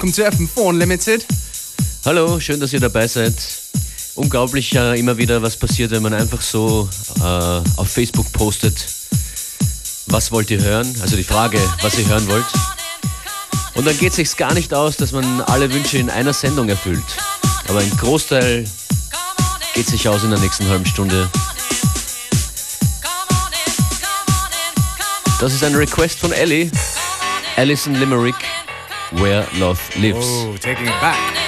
welcome to FM4 Unlimited. Hallo, schön, dass ihr dabei seid. Unglaublich äh, immer wieder, was passiert, wenn man einfach so äh, auf Facebook postet, was wollt ihr hören? Also die Frage, was ihr hören wollt. Und dann geht es sich gar nicht aus, dass man alle Wünsche in einer Sendung erfüllt. Aber ein Großteil geht sich aus in der nächsten halben Stunde. Das ist ein Request von Ellie. Alison Limerick, Where Love Lives. Oh, taking it back.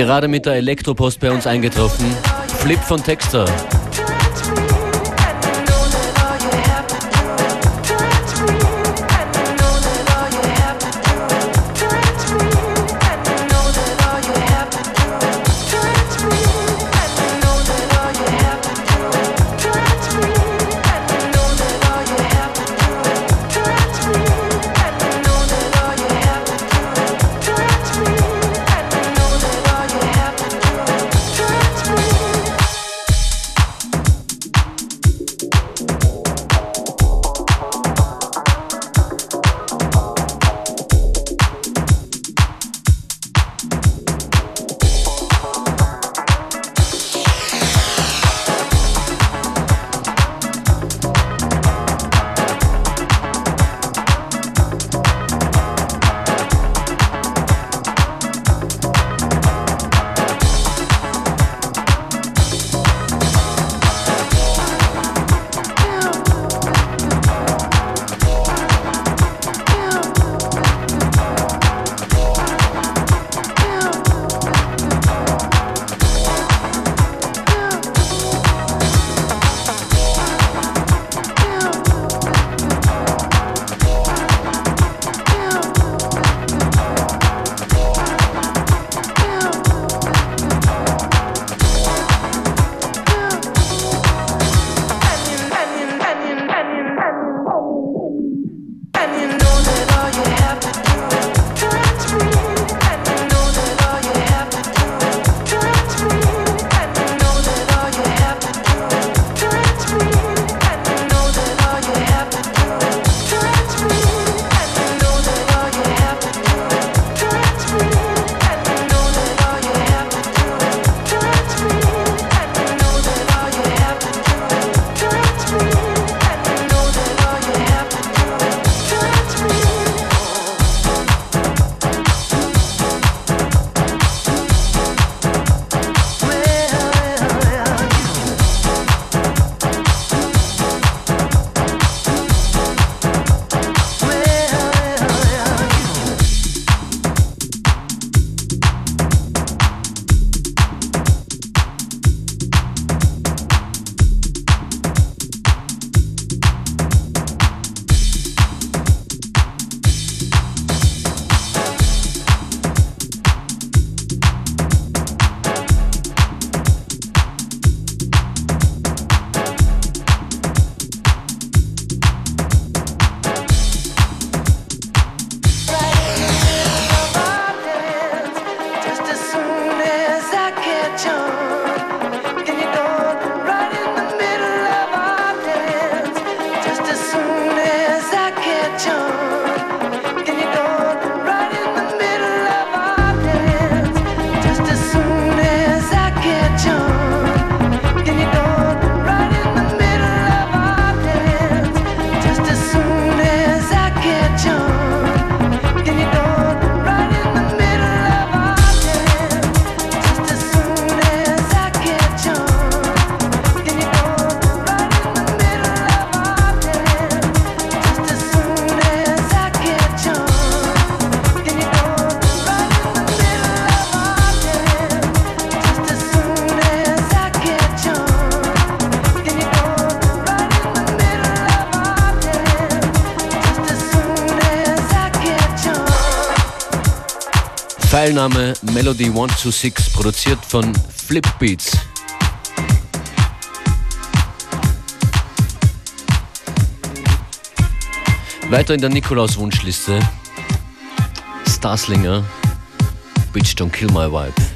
Gerade mit der Elektropost bei uns eingetroffen. Flip von Texter. Teilnahme Melody 126, produziert von Flip Beats. Weiter in der Nikolaus-Wunschliste. Starslinger, Bitch Don't Kill My Vibe.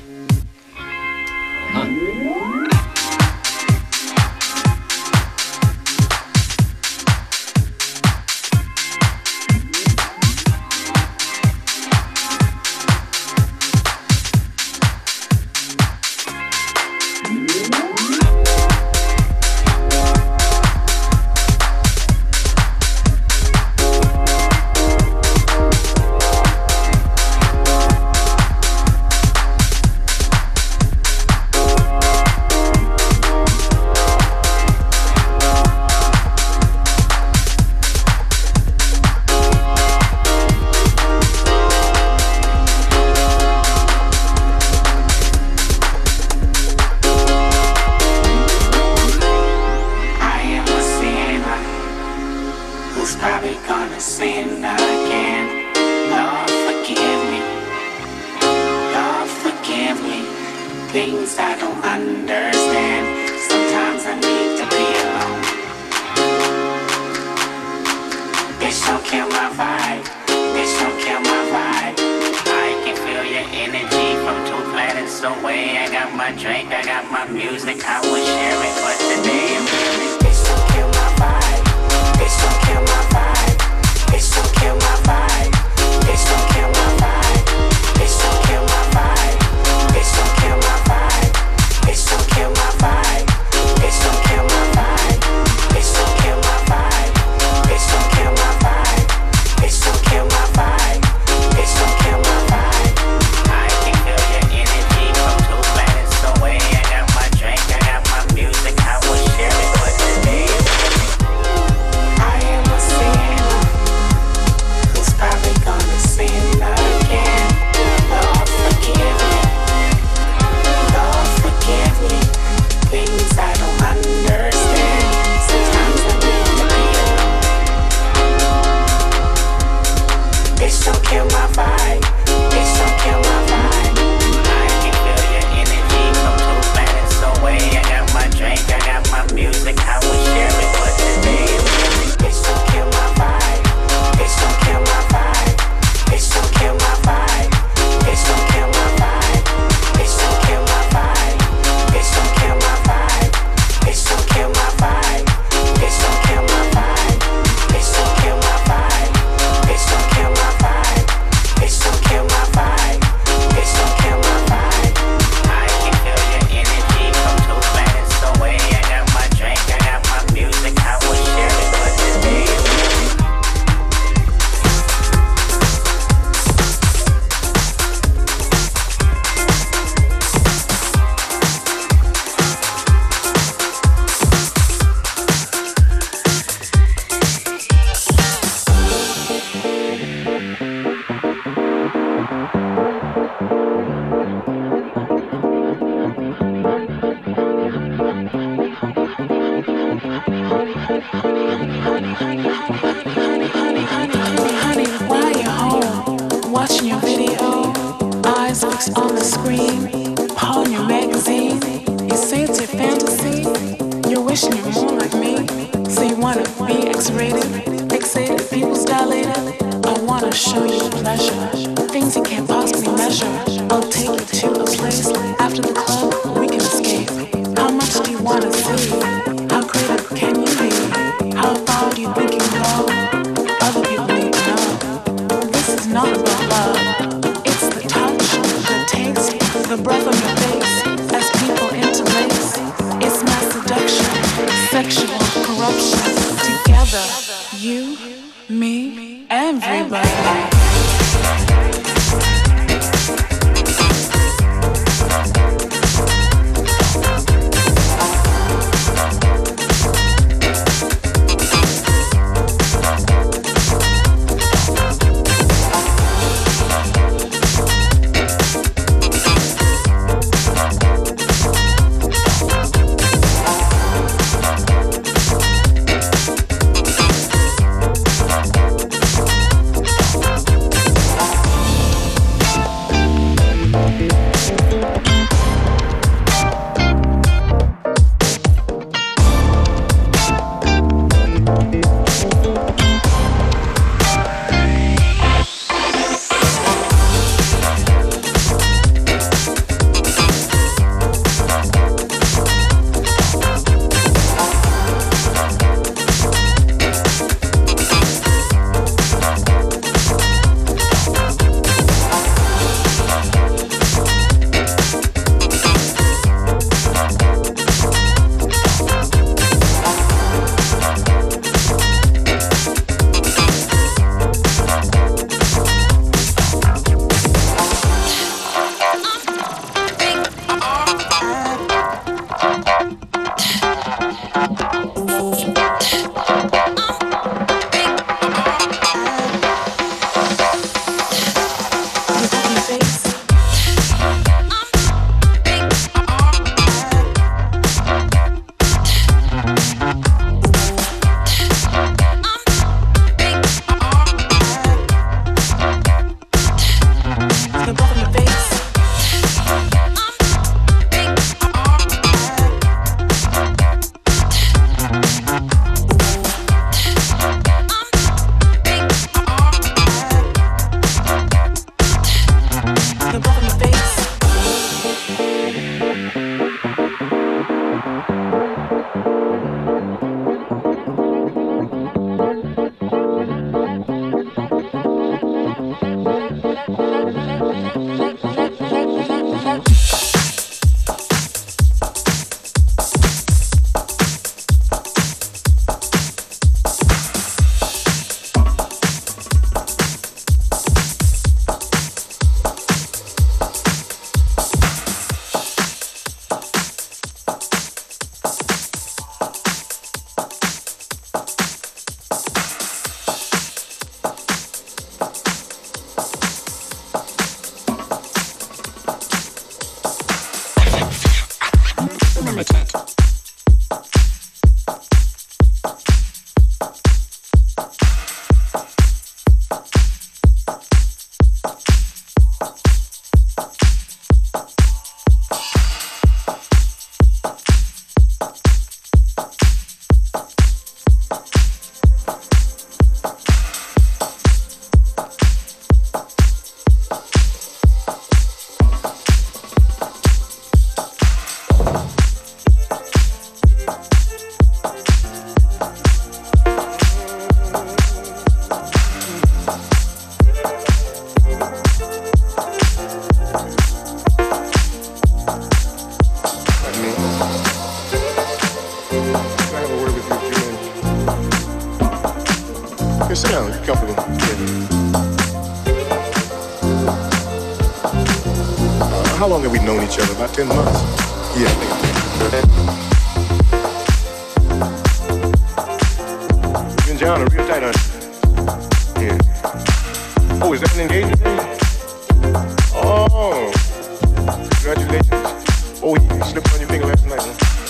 What do you think last night?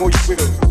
more you with us.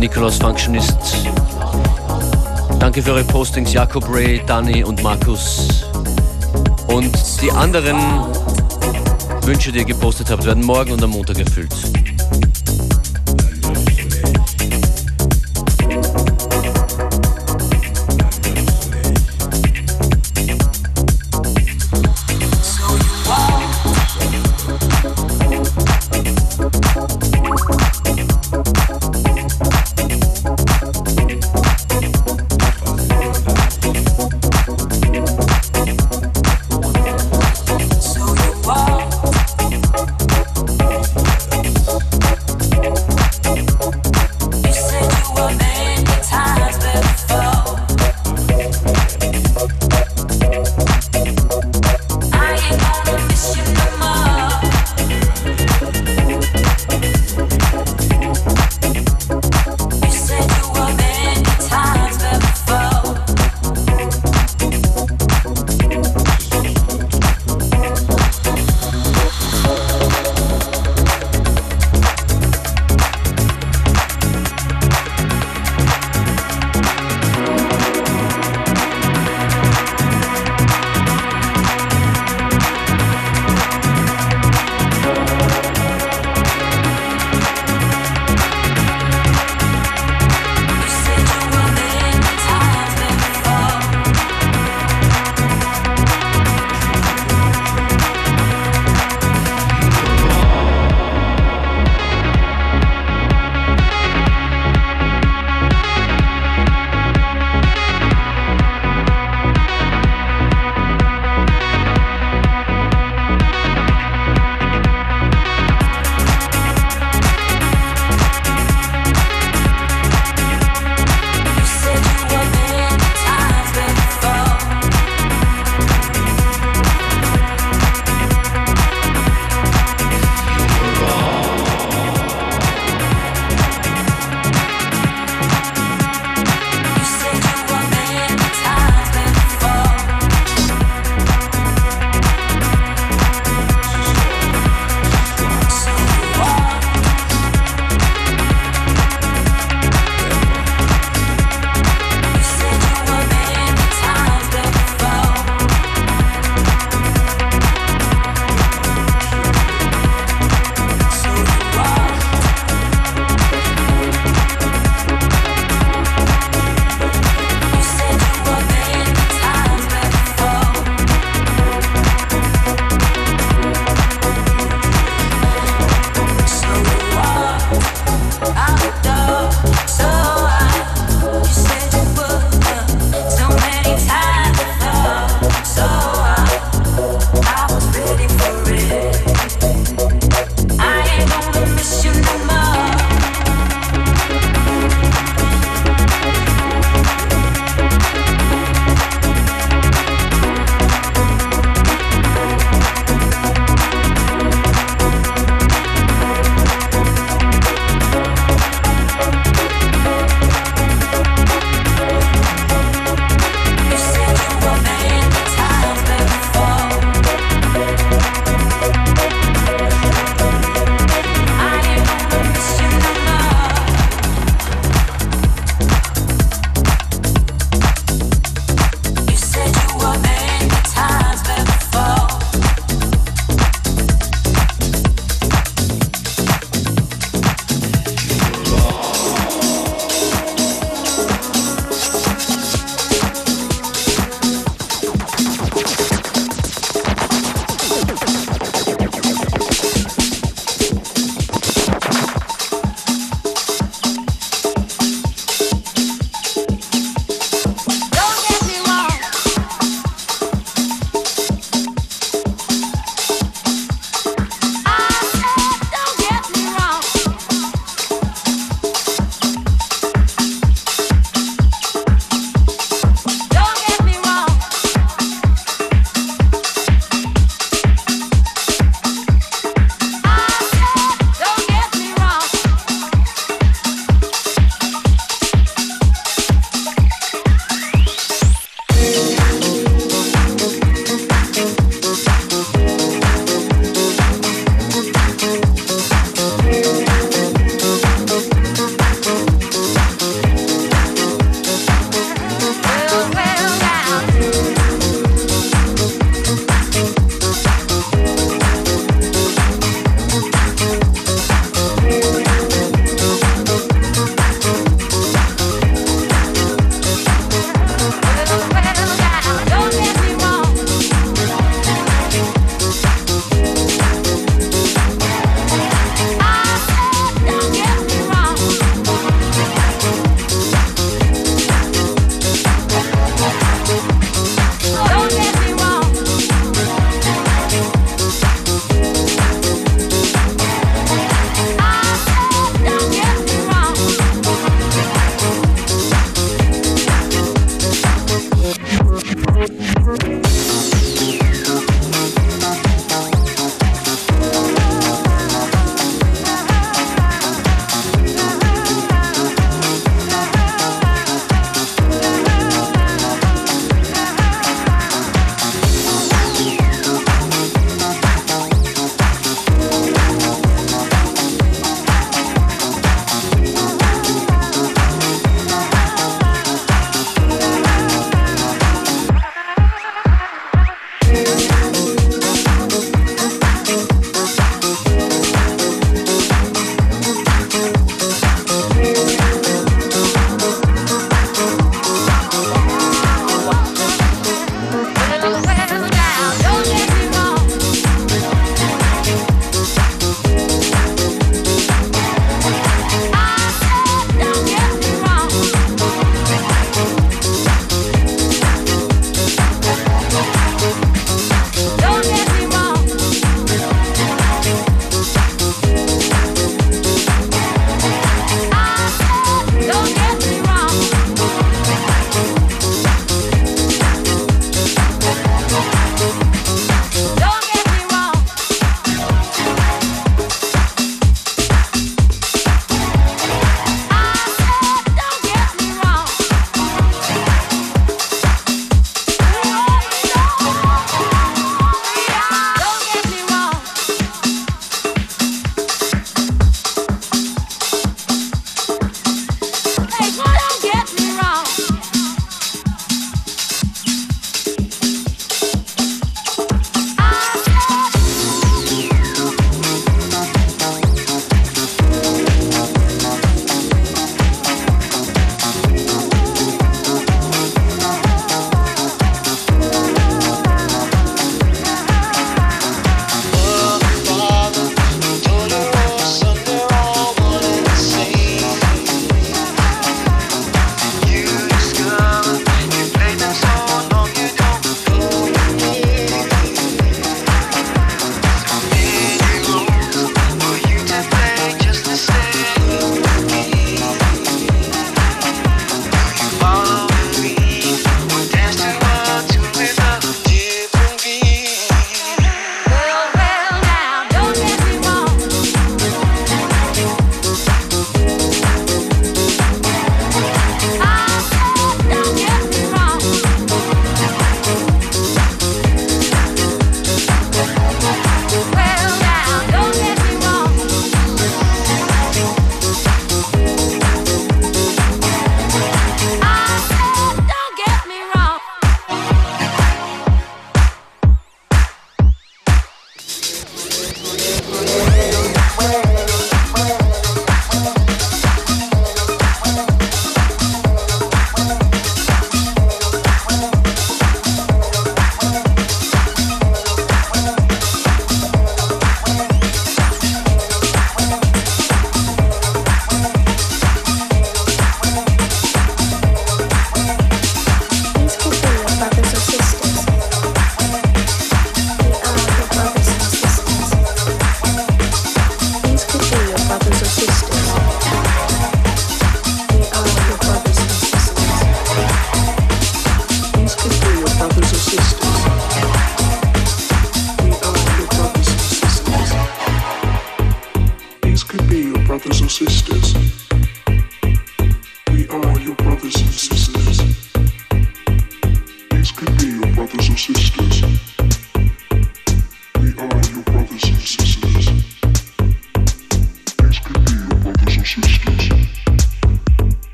Nikolaus Functionist. Danke für eure Postings, Jakob Ray, Dani und Markus. Und die anderen Wünsche, die ihr gepostet habt, werden morgen und am Montag erfüllt.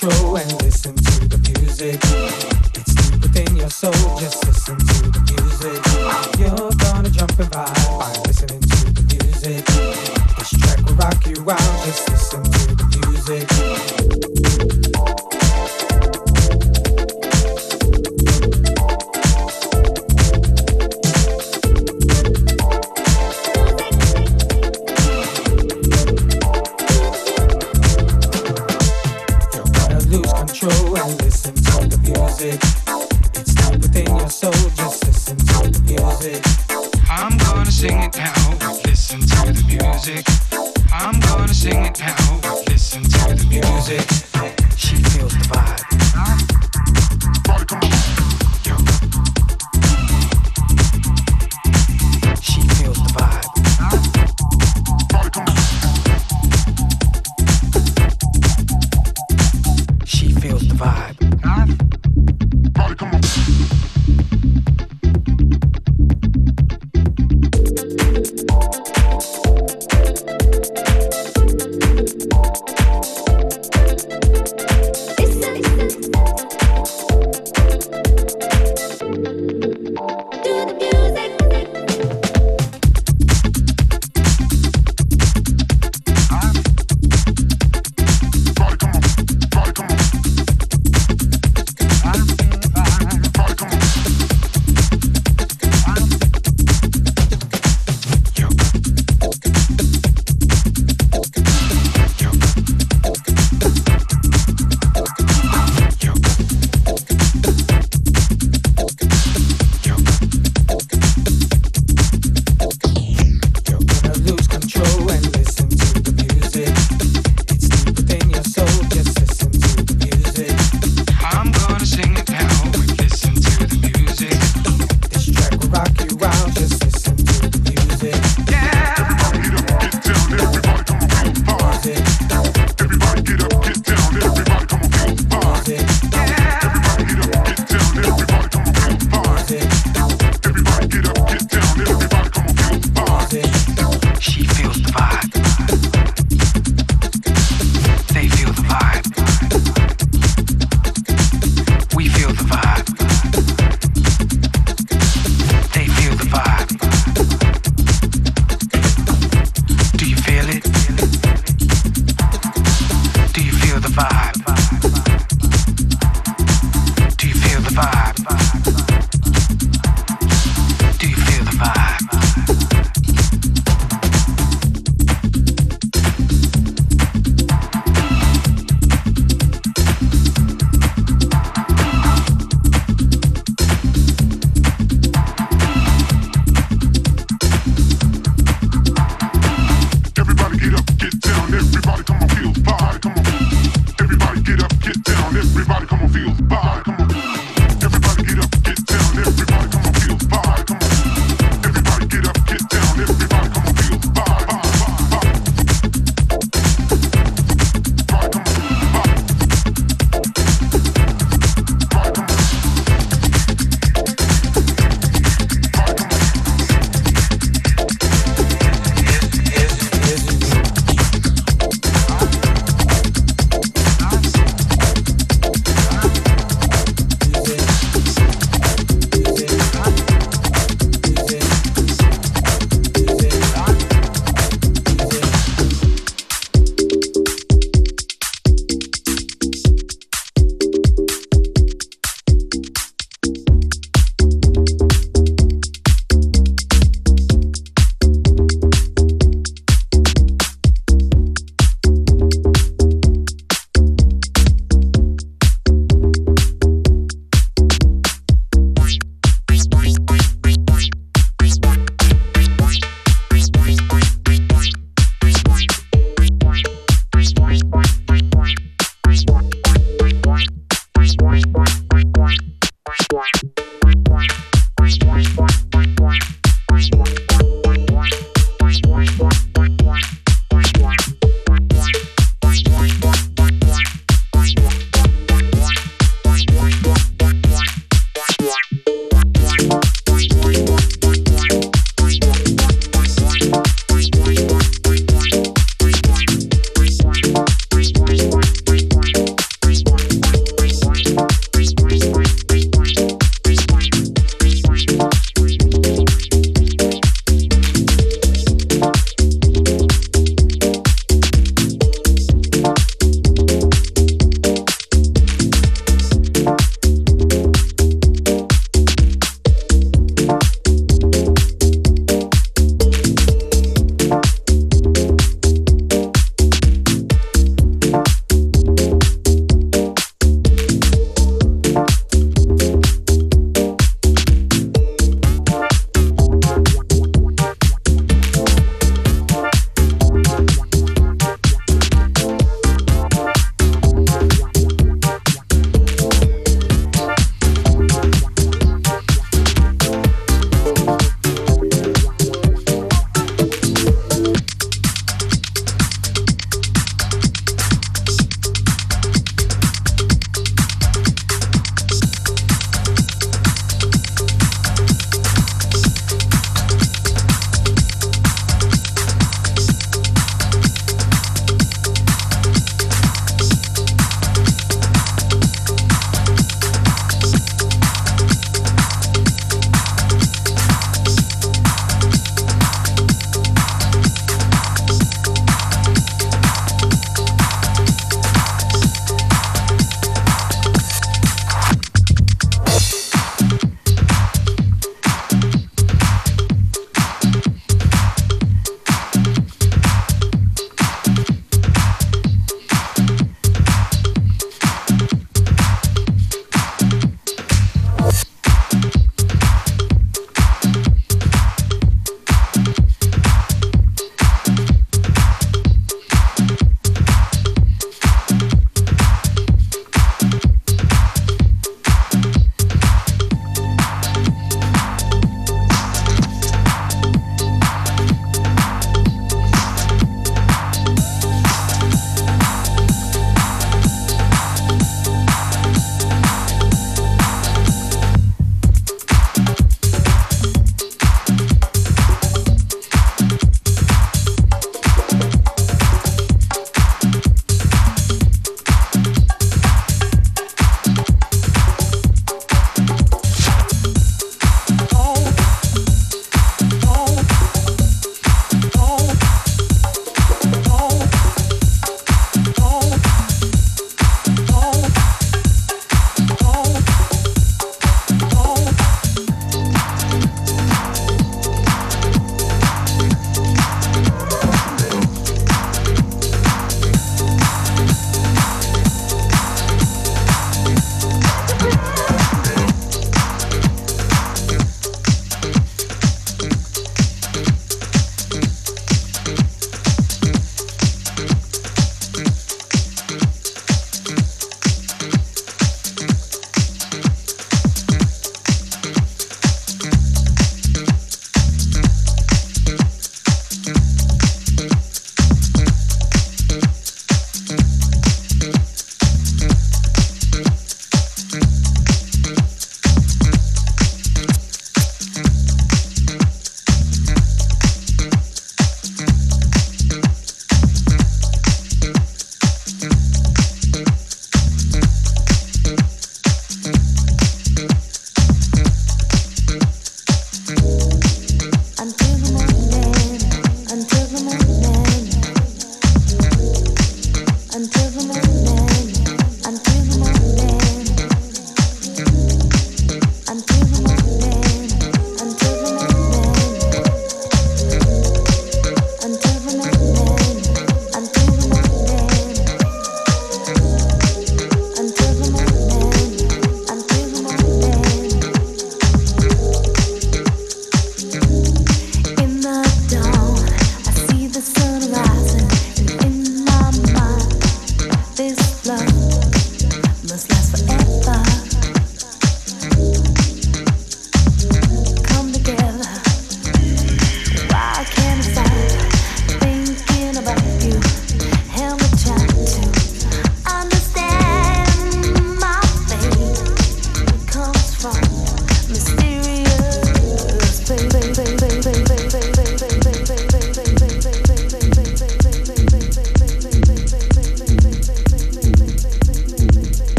control and listen to the music. It's deep within your soul, just listen to the music. You're gonna jump and vibe by listening to the music. This track will rock you out, just listen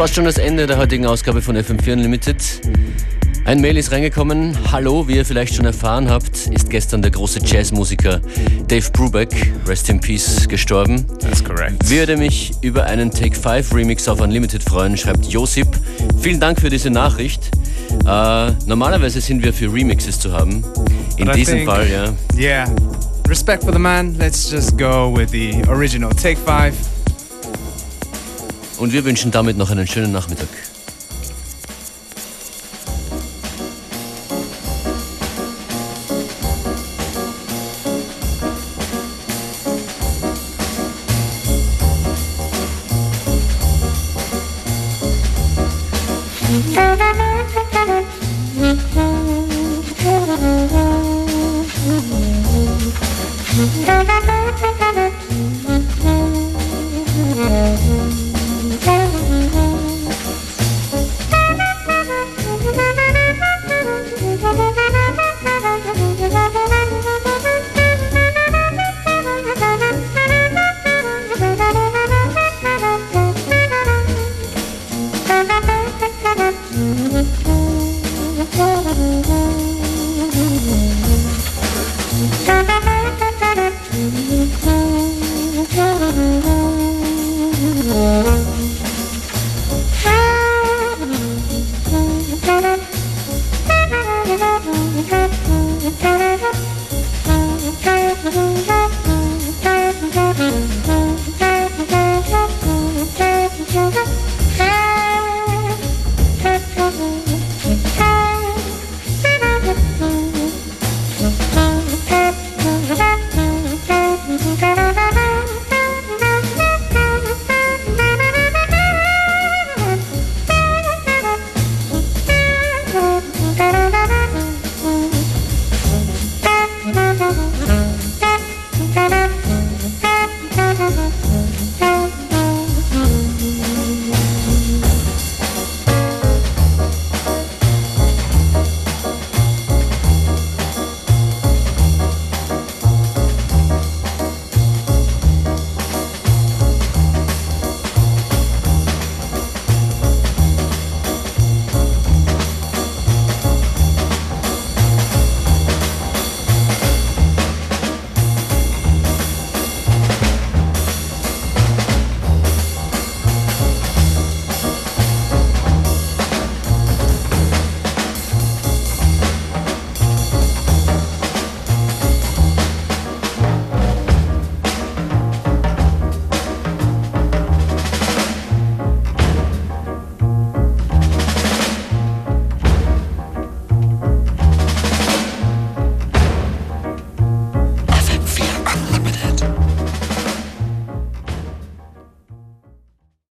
fast schon das Ende der heutigen Ausgabe von FM4 Unlimited. Ein Mail ist reingekommen. Hallo, wie ihr vielleicht schon erfahren habt, ist gestern der große Jazzmusiker Dave Brubeck, Rest in Peace, gestorben. That's correct. Würde mich über einen Take 5 Remix auf Unlimited freuen, schreibt Josip. Vielen Dank für diese Nachricht. Äh, normalerweise sind wir für Remixes zu haben. In But diesem think- Fall, ja. Yeah. Respect for the man. Let's just go with the original. Take five. Und wir wünschen damit noch einen schönen Nachmittag. Gracias.